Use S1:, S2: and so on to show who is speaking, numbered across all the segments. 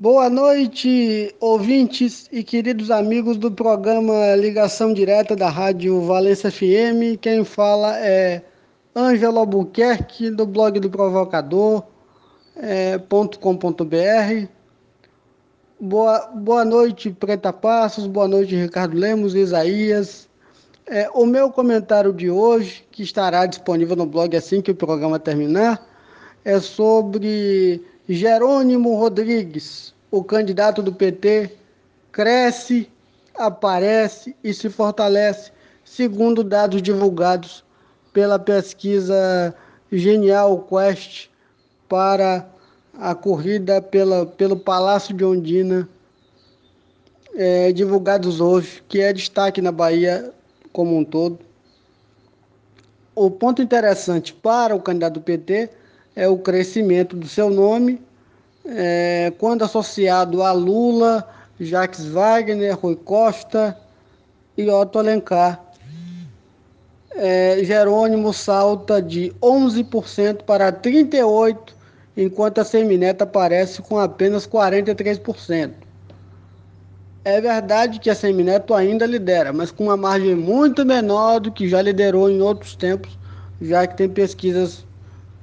S1: Boa noite, ouvintes e queridos amigos do programa Ligação Direta da Rádio Valência FM. Quem fala é Ângelo Albuquerque, do blog do Provocador.com.br. É, boa, boa noite, Preta Passos, boa noite, Ricardo Lemos, Isaías. É, o meu comentário de hoje, que estará disponível no blog assim que o programa terminar, é sobre Jerônimo Rodrigues, o candidato do PT, cresce, aparece e se fortalece, segundo dados divulgados pela pesquisa Genial Quest para a corrida pela, pelo Palácio de Ondina, é, divulgados hoje, que é destaque na Bahia como um todo. O ponto interessante para o candidato do PT é o crescimento do seu nome, é, quando associado a Lula, Jacques Wagner, Rui Costa e Otto Alencar. É, Jerônimo salta de 11% para 38%, enquanto a Semineta aparece com apenas 43%. É verdade que a Semineto ainda lidera, mas com uma margem muito menor do que já liderou em outros tempos, já que tem pesquisas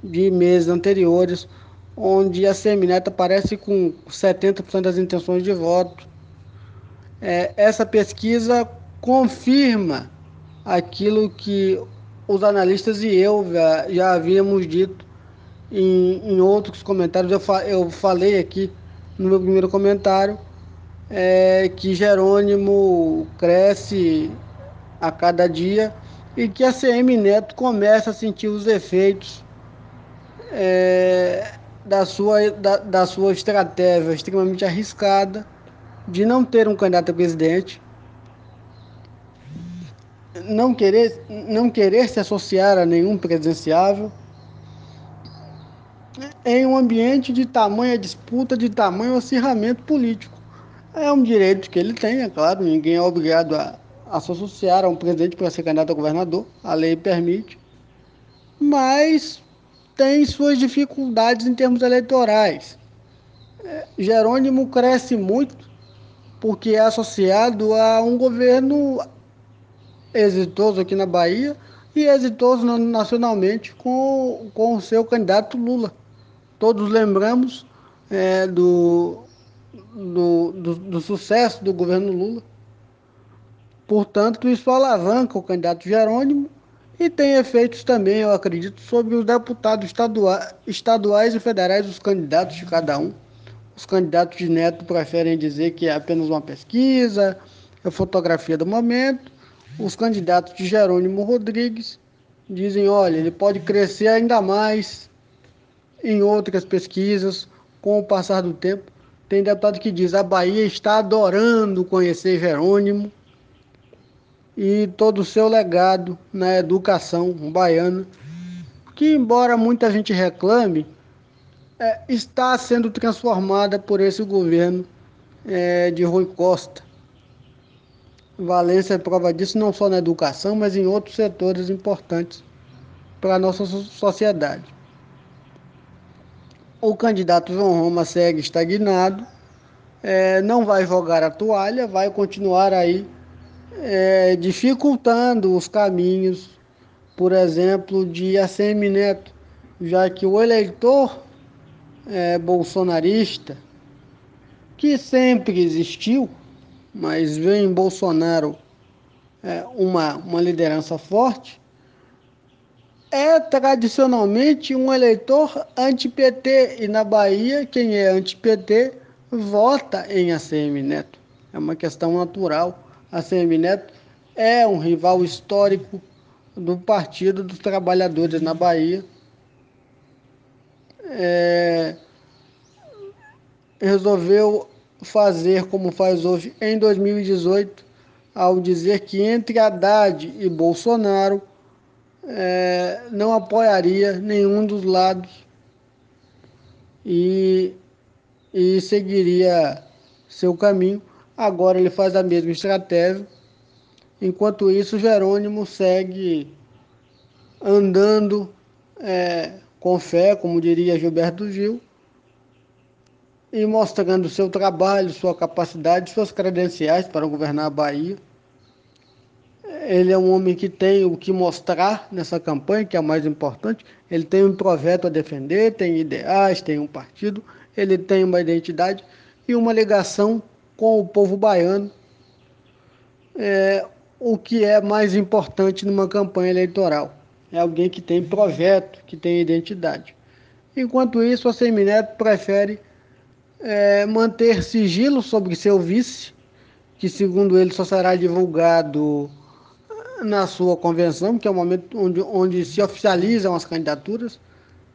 S1: de meses anteriores, onde a Semineto aparece com 70% das intenções de voto. É, essa pesquisa confirma aquilo que os analistas e eu já, já havíamos dito em, em outros comentários. Eu, fa, eu falei aqui no meu primeiro comentário é, que Jerônimo cresce a cada dia e que a CM Neto começa a sentir os efeitos é, da, sua, da, da sua estratégia extremamente arriscada de não ter um candidato a presidente, não querer, não querer se associar a nenhum presidenciável, em um ambiente de tamanha disputa, de tamanho acirramento político. É um direito que ele tem, é claro, ninguém é obrigado a, a se associar a um presidente para ser candidato a governador, a lei permite, mas tem suas dificuldades em termos eleitorais. É, Jerônimo cresce muito porque é associado a um governo exitoso aqui na Bahia e exitoso nacionalmente com, com o seu candidato Lula. Todos lembramos é, do, do, do, do sucesso do governo Lula. Portanto, isso alavanca o candidato Jerônimo e tem efeitos também, eu acredito, sobre os deputados estaduais, estaduais e federais, os candidatos de cada um. Os candidatos de Neto preferem dizer que é apenas uma pesquisa, é fotografia do momento. Os candidatos de Jerônimo Rodrigues dizem, olha, ele pode crescer ainda mais em outras pesquisas com o passar do tempo. Tem deputado que diz, a Bahia está adorando conhecer Jerônimo e todo o seu legado na educação baiana, que embora muita gente reclame, é, está sendo transformada por esse governo é, de Rui Costa. Valência é prova disso não só na educação, mas em outros setores importantes para a nossa sociedade. O candidato João Roma segue estagnado, é, não vai jogar a toalha, vai continuar aí é, dificultando os caminhos, por exemplo, de ACM Neto, já que o eleitor é, bolsonarista, que sempre existiu, mas vem em Bolsonaro é, uma, uma liderança forte, é tradicionalmente um eleitor anti-PT e na Bahia quem é anti-PT vota em ACM Neto. É uma questão natural a Neto é um rival histórico do Partido dos Trabalhadores na Bahia. É, resolveu fazer como faz hoje em 2018, ao dizer que entre Haddad e Bolsonaro é, não apoiaria nenhum dos lados e, e seguiria seu caminho. Agora ele faz a mesma estratégia. Enquanto isso, Jerônimo segue andando é, com fé, como diria Gilberto Gil, e mostrando seu trabalho, sua capacidade, suas credenciais para governar a Bahia. Ele é um homem que tem o que mostrar nessa campanha, que é o mais importante. Ele tem um projeto a defender, tem ideais, tem um partido, ele tem uma identidade e uma ligação com o povo baiano, é, o que é mais importante numa campanha eleitoral. É alguém que tem projeto, que tem identidade. Enquanto isso, a Semineto prefere é, manter sigilo sobre seu vice, que segundo ele só será divulgado na sua convenção, que é o momento onde, onde se oficializam as candidaturas,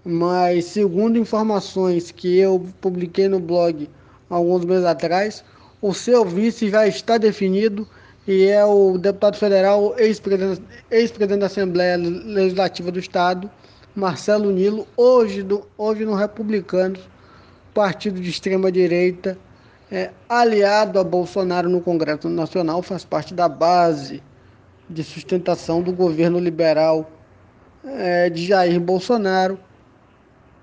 S1: mas segundo informações que eu publiquei no blog alguns meses atrás, o seu vice já está definido e é o deputado federal, ex-presidente ex da Assembleia Legislativa do Estado, Marcelo Nilo, hoje, do, hoje no Republicanos, partido de extrema-direita, é, aliado a Bolsonaro no Congresso Nacional, faz parte da base de sustentação do governo liberal é, de Jair Bolsonaro,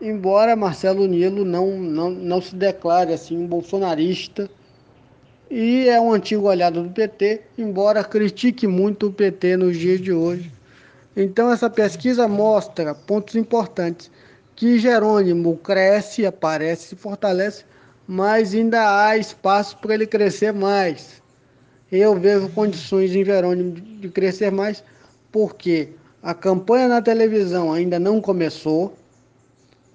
S1: embora Marcelo Nilo não, não, não se declare assim bolsonarista e é um antigo aliado do PT, embora critique muito o PT nos dias de hoje. Então essa pesquisa mostra pontos importantes que Jerônimo cresce, aparece, se fortalece, mas ainda há espaço para ele crescer mais. Eu vejo condições em Jerônimo de crescer mais, porque a campanha na televisão ainda não começou,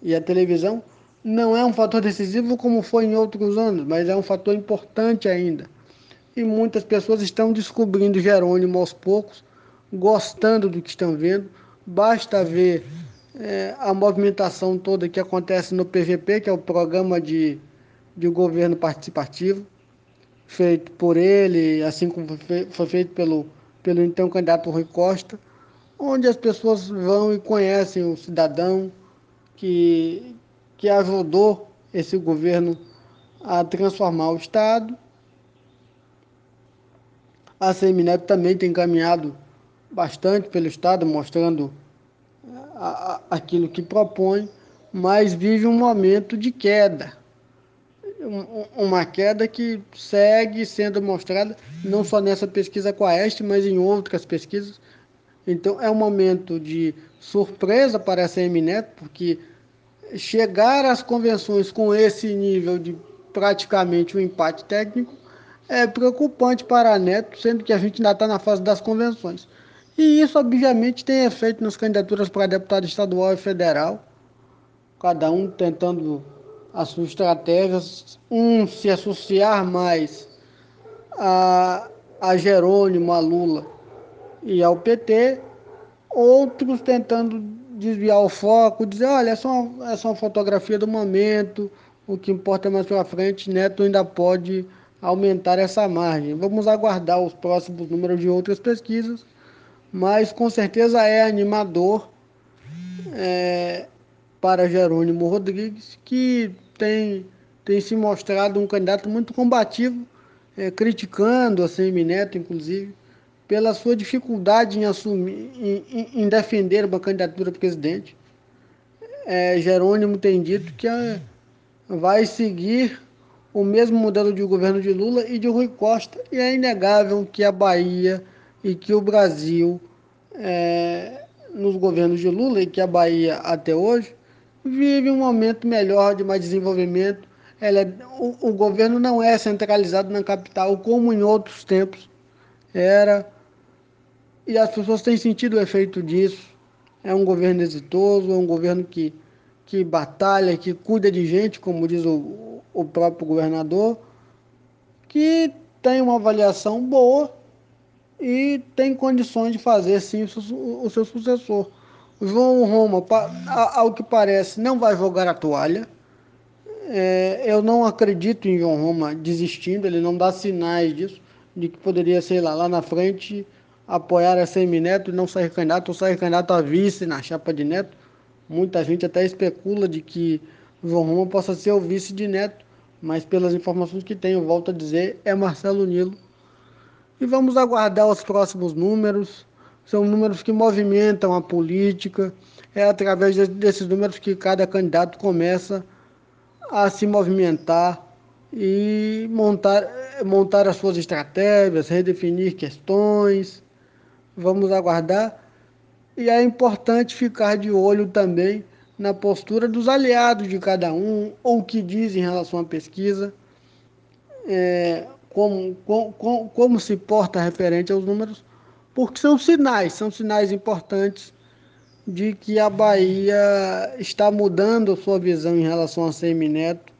S1: e a televisão não é um fator decisivo como foi em outros anos, mas é um fator importante ainda. E muitas pessoas estão descobrindo Jerônimo aos poucos, gostando do que estão vendo. Basta ver é, a movimentação toda que acontece no PVP, que é o programa de, de governo participativo, feito por ele, assim como foi feito pelo, pelo então candidato Rui Costa, onde as pessoas vão e conhecem o cidadão que, que ajudou esse governo a transformar o Estado. A Semineto também tem caminhado bastante pelo Estado, mostrando aquilo que propõe, mas vive um momento de queda. Uma queda que segue sendo mostrada não só nessa pesquisa com a Este, mas em outras pesquisas. Então é um momento de surpresa para essa Emineto, porque chegar às convenções com esse nível de praticamente um empate técnico é preocupante para a Neto, sendo que a gente ainda está na fase das convenções. E isso, obviamente, tem efeito nas candidaturas para deputado estadual e federal, cada um tentando as suas estratégias, um se associar mais a, a Jerônimo, a Lula e ao PT, outros tentando desviar o foco, dizer, olha, é só, uma, é só uma fotografia do momento, o que importa é mais para frente, Neto ainda pode aumentar essa margem. Vamos aguardar os próximos números de outras pesquisas mas com certeza é animador é, para Jerônimo Rodrigues, que tem, tem se mostrado um candidato muito combativo, é, criticando a Semineto, inclusive, pela sua dificuldade em assumir, em, em defender uma candidatura a presidente. É, Jerônimo tem dito que é, vai seguir o mesmo modelo de governo de Lula e de Rui Costa, e é inegável que a Bahia e que o Brasil, é, nos governos de Lula e que a Bahia até hoje, vive um momento melhor de mais desenvolvimento. É, o, o governo não é centralizado na capital como em outros tempos era, e as pessoas têm sentido o efeito disso. É um governo exitoso, é um governo que, que batalha, que cuida de gente, como diz o, o próprio governador, que tem uma avaliação boa e tem condições de fazer sim o seu sucessor. João Roma, ao que parece, não vai jogar a toalha. É, eu não acredito em João Roma desistindo, ele não dá sinais disso, de que poderia, sei lá, lá na frente apoiar a Semineto e não sair candidato, ou sair candidato a vice na chapa de Neto. Muita gente até especula de que João Roma possa ser o vice de Neto, mas pelas informações que tenho, volto a dizer, é Marcelo Nilo e vamos aguardar os próximos números. São números que movimentam a política. É através desses números que cada candidato começa a se movimentar e montar, montar as suas estratégias, redefinir questões. Vamos aguardar. E é importante ficar de olho também na postura dos aliados de cada um, ou o que diz em relação à pesquisa, é, como, como, como se porta referente aos números, porque são sinais, são sinais importantes de que a Bahia está mudando sua visão em relação a Semineto.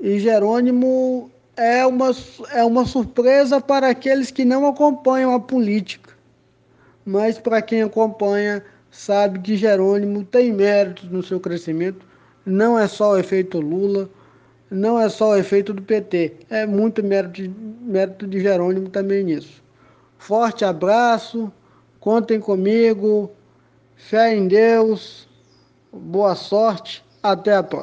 S1: E Jerônimo é uma, é uma surpresa para aqueles que não acompanham a política, mas para quem acompanha sabe que Jerônimo tem méritos no seu crescimento, não é só o efeito Lula, não é só o efeito do PT, é muito mérito, mérito de Jerônimo também nisso. Forte abraço, contem comigo, fé em Deus, boa sorte, até a próxima.